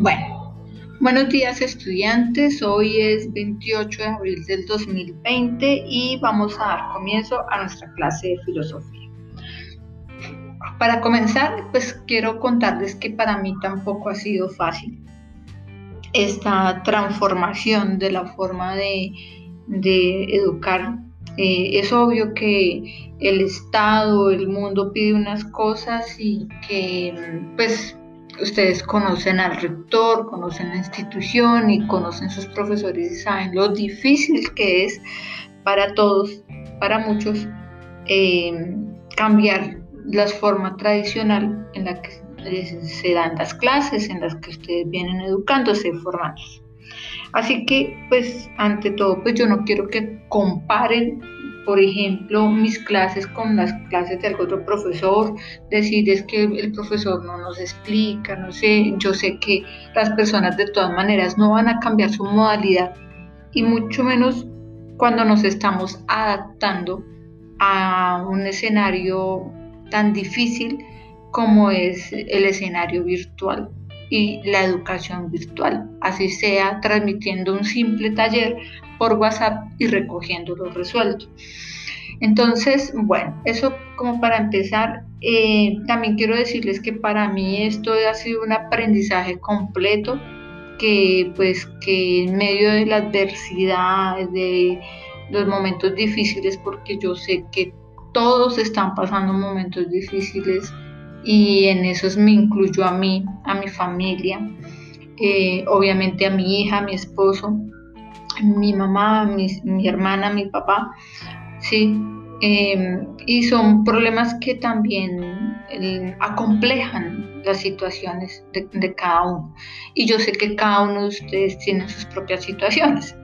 Bueno, buenos días estudiantes. Hoy es 28 de abril del 2020 y vamos a dar comienzo a nuestra clase de filosofía. Para comenzar, pues quiero contarles que para mí tampoco ha sido fácil esta transformación de la forma de, educar. Eh, es obvio que el Estado, el mundo pide unas cosas y que pues ustedes conocen al rector, conocen la institución y conocen sus profesores y saben lo difícil que es para todos, para muchos, eh, cambiar la forma tradicional en la que se dan las clases, en las que ustedes vienen educándose, formándose. Así que, pues, ante todo, pues yo no quiero que comparen por ejemplo, mis clases con las clases de algún otro profesor, decir es que el profesor no nos explica, no sé, yo sé que las personas de todas maneras no van a cambiar su modalidad y mucho menos cuando nos estamos adaptando a un escenario tan difícil como es el escenario virtual y la educación virtual, así sea transmitiendo un simple taller por WhatsApp y recogiendo los resueltos. Entonces, bueno, eso como para empezar, eh, también quiero decirles que para mí esto ha sido un aprendizaje completo, que pues que en medio de la adversidad, de los momentos difíciles, porque yo sé que todos están pasando momentos difíciles y en esos me incluyo a mí, a mi familia, eh, obviamente a mi hija, a mi esposo, mi mamá, mi, hermana, mi papá, ¿sí? Em, y son problemas que también eh, acomplejan las situaciones de, cada uno. Y yo sé que cada uno de ustedes tiene sus propias situaciones.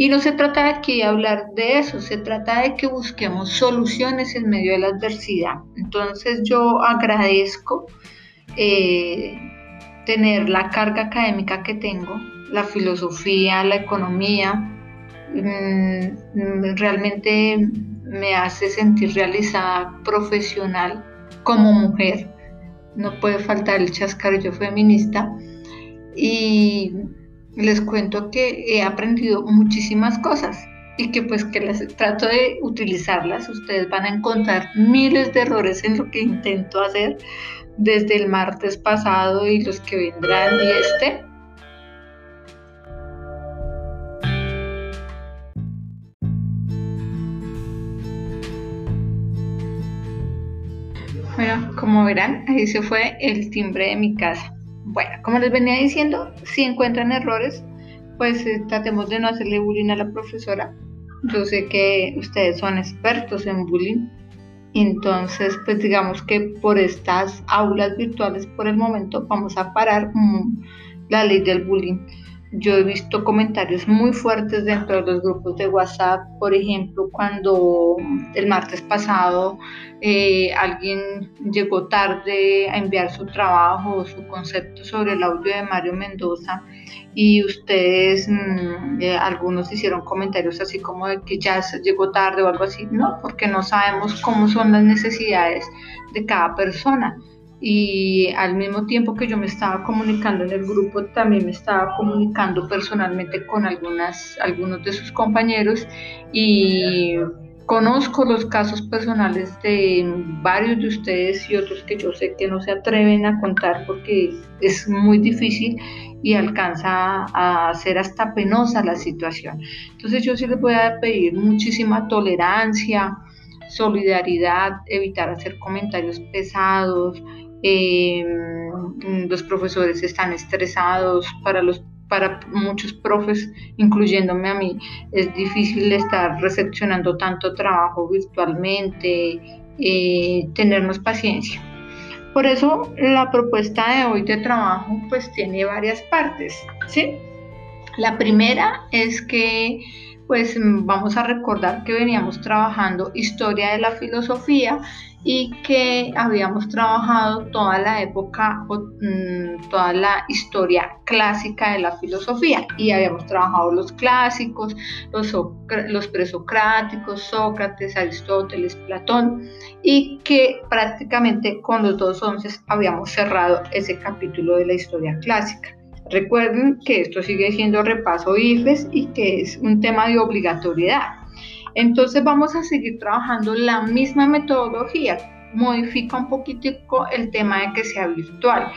Y no se trata aquí de hablar de eso, se trata de que busquemos soluciones en medio de la adversidad. Entonces yo agradezco eh, tener la carga académica que tengo, la filosofía, la economía, mm, realmente me hace sentir realizada profesional como mujer. No puede faltar el chascarrillo feminista. Y les cuento que he aprendido muchísimas cosas y que pues que las trato de utilizarlas. Ustedes van a encontrar miles de errores en lo que intento hacer desde el martes pasado y los que vendrán y este. Bueno, como verán, ahí se fue el timbre de mi casa. Bueno, como les venía diciendo, si encuentran errores, pues eh, tratemos de no hacerle bullying a la profesora. Yo sé que ustedes son expertos en bullying, entonces pues digamos que por estas aulas virtuales por el momento vamos a parar la ley del bullying. Yo he visto comentarios muy fuertes dentro de los grupos de WhatsApp, por ejemplo, cuando el martes pasado eh, alguien llegó tarde a enviar su trabajo o su concepto sobre el audio de Mario Mendoza y ustedes, mm, eh, algunos hicieron comentarios así como de que ya llegó tarde o algo así, no, porque no sabemos cómo son las necesidades de cada persona y al mismo tiempo que yo me estaba comunicando en el grupo, también me estaba comunicando personalmente con algunas, algunos de sus compañeros y conozco los casos personales de varios de ustedes y otros que yo sé que no se atreven a contar porque es muy difícil y alcanza a ser hasta penosa la situación. Entonces yo sí les voy a pedir muchísima tolerancia, solidaridad, evitar hacer comentarios pesados, eh, los profesores están estresados, para, los, para muchos profes, incluyéndome a mí, es difícil estar recepcionando tanto trabajo virtualmente, eh, tenernos paciencia. Por eso la propuesta de hoy de trabajo pues tiene varias partes, ¿sí? La primera es que pues vamos a recordar que veníamos trabajando historia de la filosofía y que habíamos trabajado toda la época, mm, toda la historia clásica de la filosofía y habíamos trabajado los clásicos, los, los presocráticos, Sócrates, Aristóteles, Platón y que prácticamente con los dos once habíamos cerrado ese capítulo de la historia clásica. Recuerden que esto sigue siendo repaso IFES y que es un tema de obligatoriedad. Entonces vamos a seguir trabajando la misma metodología. Modifica un poquitico el tema de que sea virtual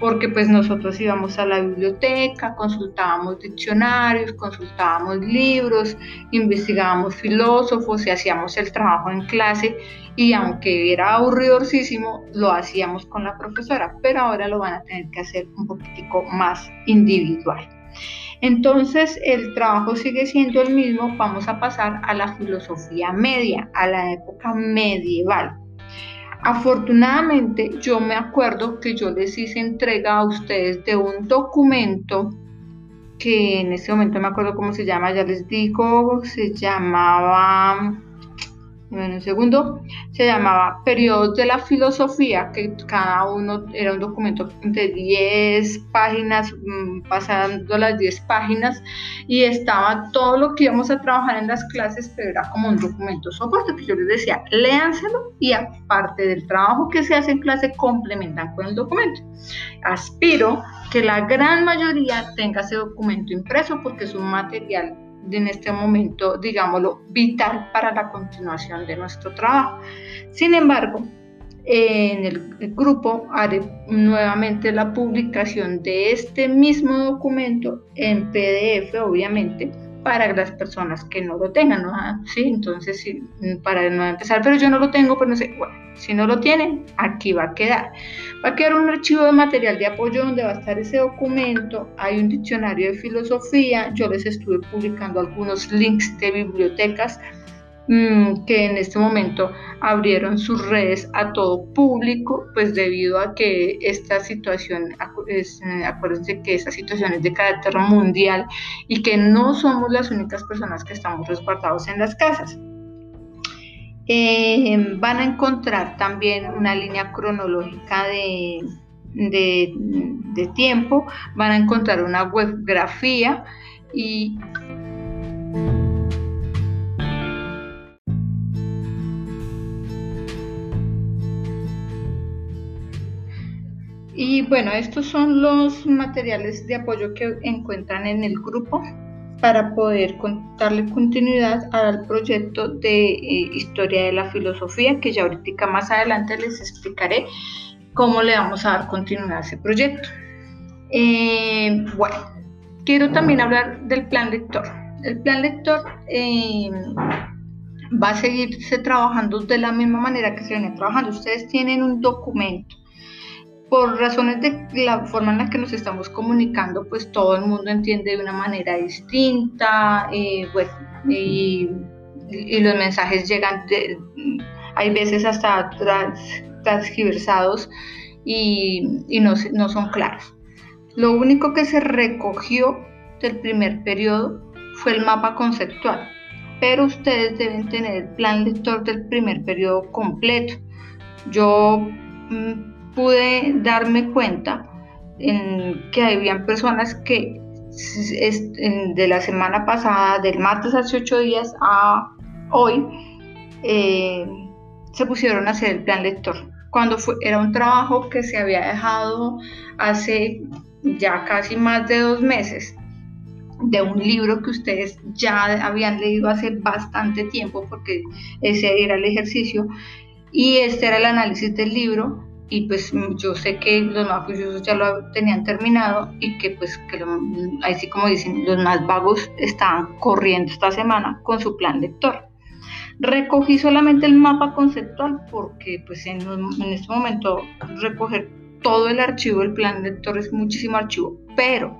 porque pues nosotros íbamos a la biblioteca, consultábamos diccionarios, consultábamos libros, investigábamos filósofos y hacíamos el trabajo en clase y aunque era aburridorcísimo, lo hacíamos con la profesora, pero ahora lo van a tener que hacer un poquitico más individual. Entonces el trabajo sigue siendo el mismo, vamos a pasar a la filosofía media, a la época medieval. Afortunadamente, yo me acuerdo que yo les hice entrega a ustedes de un documento que en este momento me acuerdo cómo se llama, ya les digo, se llamaba en un segundo, se llamaba Periodos de la Filosofía, que cada uno era un documento de 10 páginas, mm, pasando las 10 páginas, y estaba todo lo que íbamos a trabajar en las clases, pero era como un documento soporte, que yo les decía, léanselo y aparte del trabajo que se hace en clase, complementan con el documento. Aspiro que la gran mayoría tenga ese documento impreso porque es un material en este momento, digámoslo, vital para la continuación de nuestro trabajo. Sin embargo, en el grupo haré nuevamente la publicación de este mismo documento en PDF, obviamente, para las personas que no lo tengan, ¿no? Sí, entonces, sí, para no empezar, pero yo no lo tengo, pero no sé, bueno, si no lo tienen, aquí va a quedar. Va a quedar un archivo de material de apoyo donde va a estar ese documento, hay un diccionario de filosofía, yo les estuve publicando algunos links de bibliotecas Mm, que en este momento abrieron sus redes a todo público, pues debido a que esta situación, es, eh, acuérdense que esta situación es de carácter mundial y que no somos las únicas personas que estamos resguardados en las casas. Eh, van a encontrar también una línea cronológica de, de, de tiempo, van a encontrar una webgrafía y Y bueno, estos son los materiales de apoyo que encuentran en el grupo para poder darle continuidad al proyecto de eh, historia de la filosofía, que ya ahorita más adelante les explicaré cómo le vamos a dar continuidad a ese proyecto. Eh, bueno, quiero también hablar del plan lector. El plan lector eh, va a seguirse trabajando de la misma manera que se viene trabajando. Ustedes tienen un documento por razones de la forma en la que nos estamos comunicando, pues todo el mundo entiende de una manera distinta, eh, y, los mensajes llegan, hay veces hasta transgiversados y, y no, no son claros. Lo único que se recogió del primer periodo fue el mapa conceptual, pero ustedes deben tener el plan lector del primer periodo completo. Yo mm, pude darme cuenta en que habían personas que de la semana pasada, del martes hace ocho días a hoy, eh, se pusieron a hacer el plan lector. Cuando fue, era un trabajo que se había dejado hace ya casi más de dos meses de un libro que ustedes ya habían leído hace bastante tiempo porque ese era el ejercicio y este era el análisis del libro y pues yo sé que los más juiciosos ya lo tenían terminado y que pues que así como dicen los más vagos estaban corriendo esta semana con su plan lector. Recogí solamente el mapa conceptual porque pues en, este momento recoger todo el archivo del plan lector es muchísimo archivo pero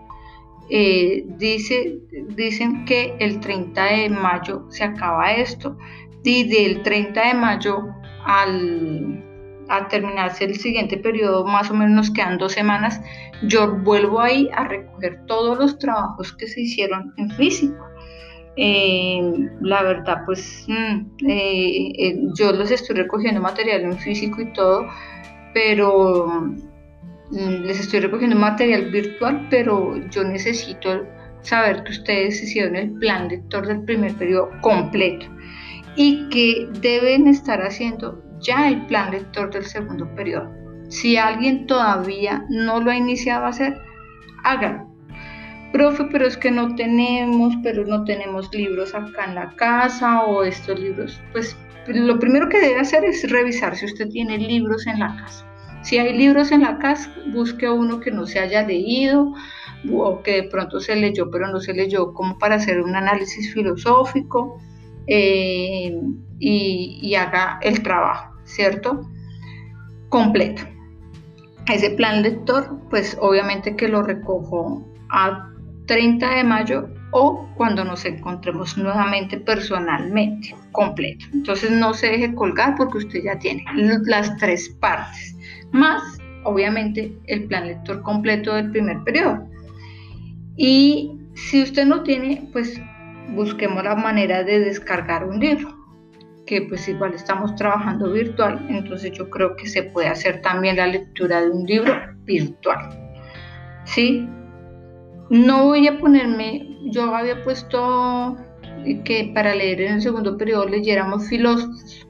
eh, dice, dicen que el 30 de mayo se acaba esto y del 30 de mayo al al terminarse el siguiente periodo, más o menos nos quedan dos semanas, yo vuelvo ahí a recoger todos los trabajos que se hicieron en físico. Eh, la verdad, pues mm, eh, eh, yo los estoy recogiendo material en físico y todo, pero mm, les estoy recogiendo material virtual, pero yo necesito saber que ustedes hicieron el plan lector del primer periodo completo y que deben estar haciendo ya el plan lector del segundo periodo. Si alguien todavía no lo ha iniciado a hacer, háganlo. profe, pero es que no tenemos, pero no tenemos libros acá en la casa o estos libros. Pues lo primero que debe hacer es revisar si usted tiene libros en la casa. Si hay libros en la casa, busque uno que no se haya leído o que de pronto se leyó pero no se leyó como para hacer un análisis filosófico eh, y, haga el trabajo, ¿cierto? Completo. Ese plan lector, pues obviamente que lo recojo a 30 de mayo o cuando nos encontremos nuevamente personalmente, completo. Entonces no se deje colgar porque usted ya tiene las tres partes, más obviamente el plan lector completo del primer periodo. Y si usted no tiene, pues busquemos la manera de descargar un libro, que pues igual estamos trabajando virtual, entonces yo creo que se puede hacer también la lectura de un libro virtual. ¿Sí? No voy a ponerme, yo había puesto que para leer en el segundo periodo leyéramos filósofos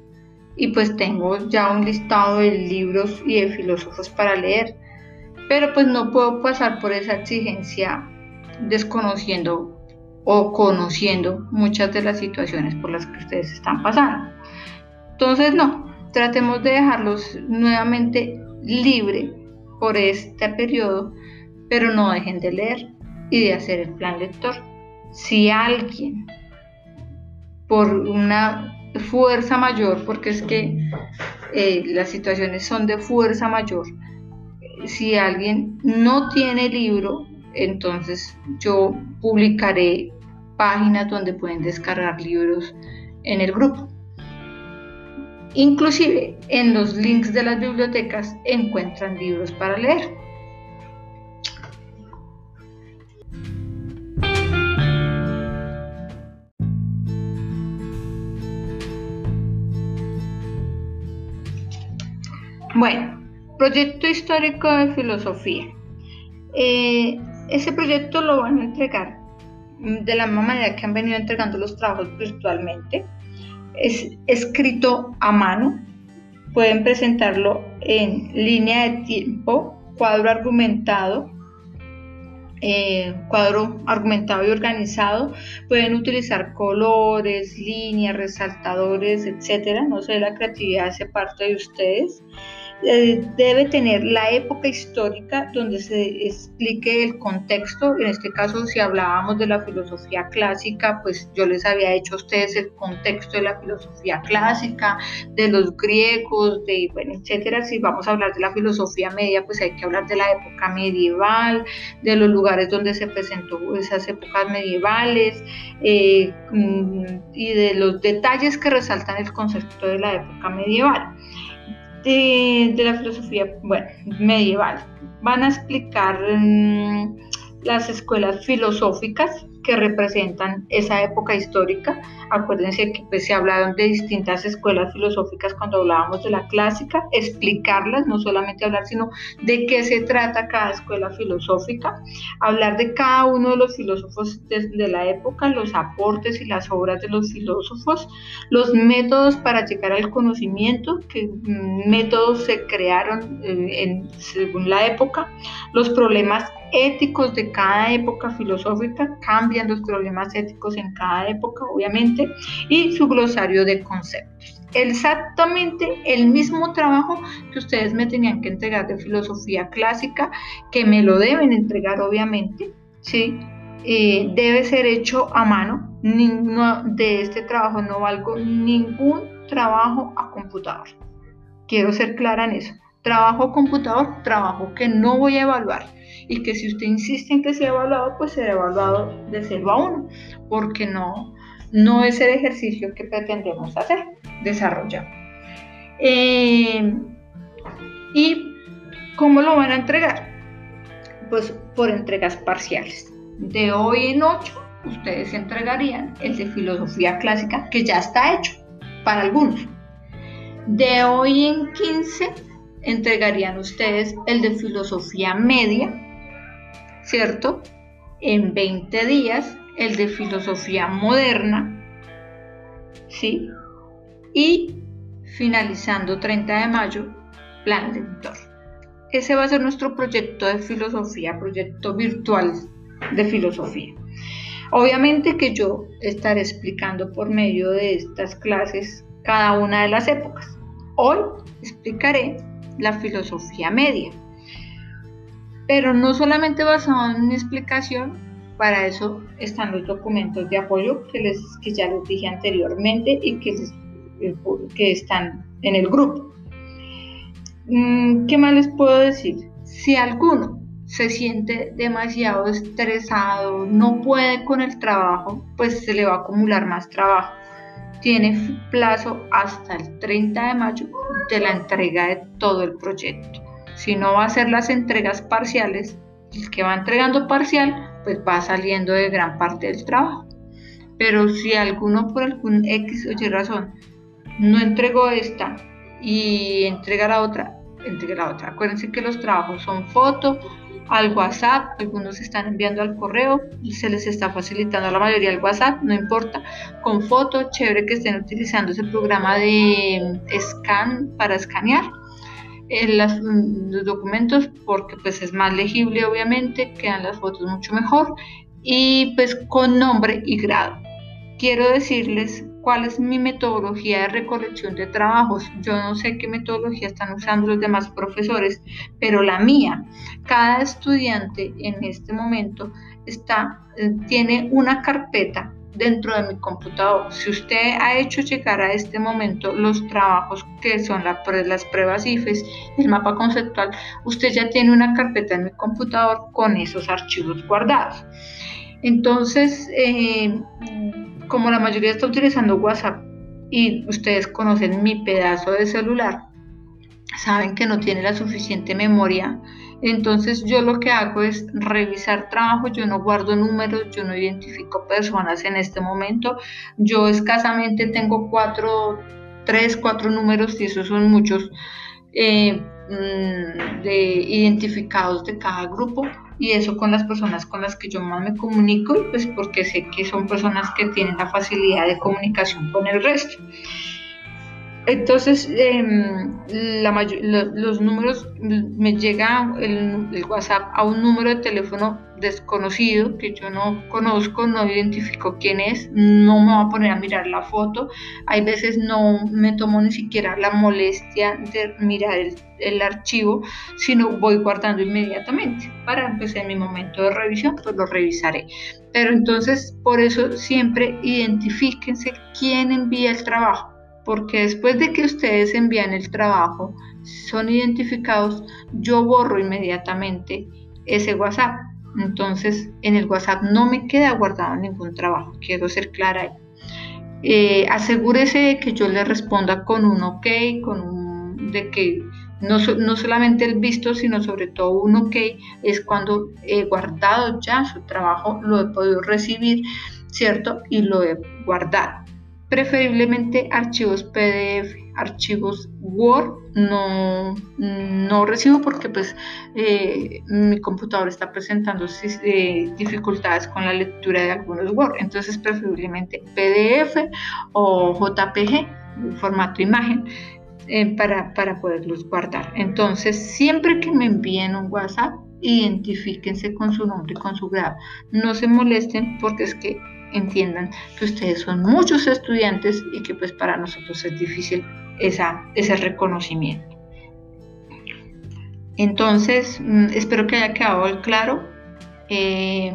y pues tengo ya un listado de libros y de filósofos para leer, pero pues no puedo pasar por esa exigencia desconociendo o conociendo muchas de las situaciones por las que ustedes están pasando. Entonces, no, tratemos de dejarlos nuevamente libre por este periodo, pero no dejen de leer y de hacer el plan lector. Si alguien, por una fuerza mayor, porque es que eh, las situaciones son de fuerza mayor, si alguien no tiene libro, entonces yo publicaré páginas donde pueden descargar libros en el grupo. Inclusive en los links de las bibliotecas encuentran libros para leer. Bueno, proyecto histórico de filosofía. Eh, ese proyecto lo van a entregar de la misma manera que han venido entregando los trabajos virtualmente. Es escrito a mano. Pueden presentarlo en línea de tiempo, cuadro argumentado, eh, cuadro argumentado y organizado. Pueden utilizar colores, líneas, resaltadores, etcétera. No sé, la creatividad hace parte de ustedes. Eh, debe tener la época histórica donde se explique el contexto. En este caso, si hablábamos de la filosofía clásica, pues yo les había hecho a ustedes el contexto de la filosofía clásica, de los griegos, de, bueno, etcétera. Si vamos a hablar de la filosofía media, pues hay que hablar de la época medieval, de los lugares donde se presentó esas épocas medievales eh, mm, y de los detalles que resaltan el concepto de la época medieval de, la filosofía bueno, medieval. Van a explicar mm, las escuelas filosóficas que representan esa época histórica. Acuérdense que pues, se hablaron de distintas escuelas filosóficas cuando hablábamos de la clásica, explicarlas, no solamente hablar, sino de qué se trata cada escuela filosófica, hablar de cada uno de los filósofos de, la época, los aportes y las obras de los filósofos, los métodos para llegar al conocimiento, que mm, métodos se crearon eh, según la época, los problemas éticos de cada época filosófica, cambian los problemas éticos en cada época, obviamente, y su glosario de conceptos. Exactamente el mismo trabajo que ustedes me tenían que entregar de filosofía clásica, que me lo deben entregar, obviamente, ¿sí? Eh, debe ser hecho a mano. Ninguno de este trabajo no valgo ningún trabajo a computador. Quiero ser clara en eso. Trabajo a computador, trabajo que no voy a evaluar y que si usted insiste en que sea evaluado, pues será evaluado de 0 a 1, porque no, no es el ejercicio que pretendemos hacer, desarrollar. Eh, ¿Y cómo lo van a entregar? Pues por entregas parciales. De hoy en 8, ustedes entregarían el de filosofía clásica, que ya está hecho para algunos. De hoy en 15, entregarían ustedes el de filosofía media, ¿cierto? En 20 días el de filosofía moderna, ¿sí? Y finalizando 30 de mayo, plan lector. Ese va a ser nuestro proyecto de filosofía, proyecto virtual de filosofía. Obviamente que yo estaré explicando por medio de estas clases cada una de las épocas. Hoy explicaré la filosofía media, pero no solamente basado en mi explicación, para eso están los documentos de apoyo que, les, que ya les dije anteriormente y que, eh, que están en el grupo. Mm, ¿Qué más les puedo decir? Si alguno se siente demasiado estresado, no puede con el trabajo, pues se le va a acumular más trabajo. Tiene plazo hasta el 30 de mayo de la entrega de todo el proyecto. Si no va a hacer las entregas parciales, el que va entregando parcial, pues va saliendo de gran parte del trabajo. Pero si alguno por algún X o Y razón no entregó esta y entrega la otra, entrega la otra. Acuérdense que los trabajos son foto, al WhatsApp, algunos están enviando al correo, se les está facilitando a la mayoría el WhatsApp, no importa, con foto, chévere que estén utilizando ese programa de scan para escanear en los documentos porque pues es más legible obviamente, quedan las fotos mucho mejor y pues con nombre y grado. Quiero decirles cuál es mi metodología de recolección de trabajos. Yo no sé qué metodología están usando los demás profesores, pero la mía, cada estudiante en este momento está, eh, tiene una carpeta dentro de mi computador. Si usted ha hecho llegar a este momento los trabajos que son las pruebas IFES, el mapa conceptual, usted ya tiene una carpeta en mi computador con esos archivos guardados. Entonces, eh, como la mayoría está utilizando WhatsApp y ustedes conocen mi pedazo de celular, saben que no tiene la suficiente memoria. Entonces yo lo que hago es revisar trabajo, yo no guardo números, yo no identifico personas en este momento. Yo escasamente tengo cuatro, tres, cuatro números y esos son muchos eh, mm, de identificados de cada grupo y eso con las personas con las que yo más me comunico, pues porque sé que son personas que tienen la facilidad de comunicación con el resto. Entonces, em, los números, me llega el, WhatsApp a un número de teléfono desconocido que yo no conozco, no identifico quién es, no me voy a poner a mirar la foto. Hay veces no me tomo ni siquiera la molestia de mirar el, archivo, sino voy guardando inmediatamente. Para empezar mi momento de revisión, pues lo revisaré. Pero entonces, por eso siempre identifíquense quién envía el trabajo porque después de que ustedes envían el trabajo, son identificados, yo borro inmediatamente ese WhatsApp. Entonces, en el WhatsApp no me queda guardado ningún trabajo, quiero ser clara ahí. Eh, asegúrese de que yo le responda con un ok, con un, de que no, no, solamente el visto, sino sobre todo un ok, es cuando he guardado ya su trabajo, lo he podido recibir, ¿cierto? Y lo he guardado preferiblemente archivos PDF, archivos Word no, no recibo porque pues eh, mi computador está presentando eh, dificultades con la lectura de algunos Word, entonces preferiblemente PDF o JPG, formato imagen, eh, para, para poderlos guardar. Entonces siempre que me envíen un WhatsApp, identifíquense con su nombre y con su grado. No se molesten porque es que entiendan que ustedes son muchos estudiantes y que pues para nosotros es difícil esa, ese reconocimiento. Entonces, mm, espero que haya quedado claro eh,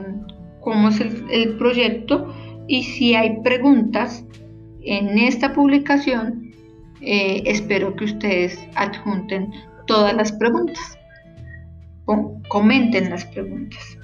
cómo es el, proyecto y si hay preguntas en esta publicación, eh, espero que ustedes adjunten todas las preguntas, comenten las preguntas.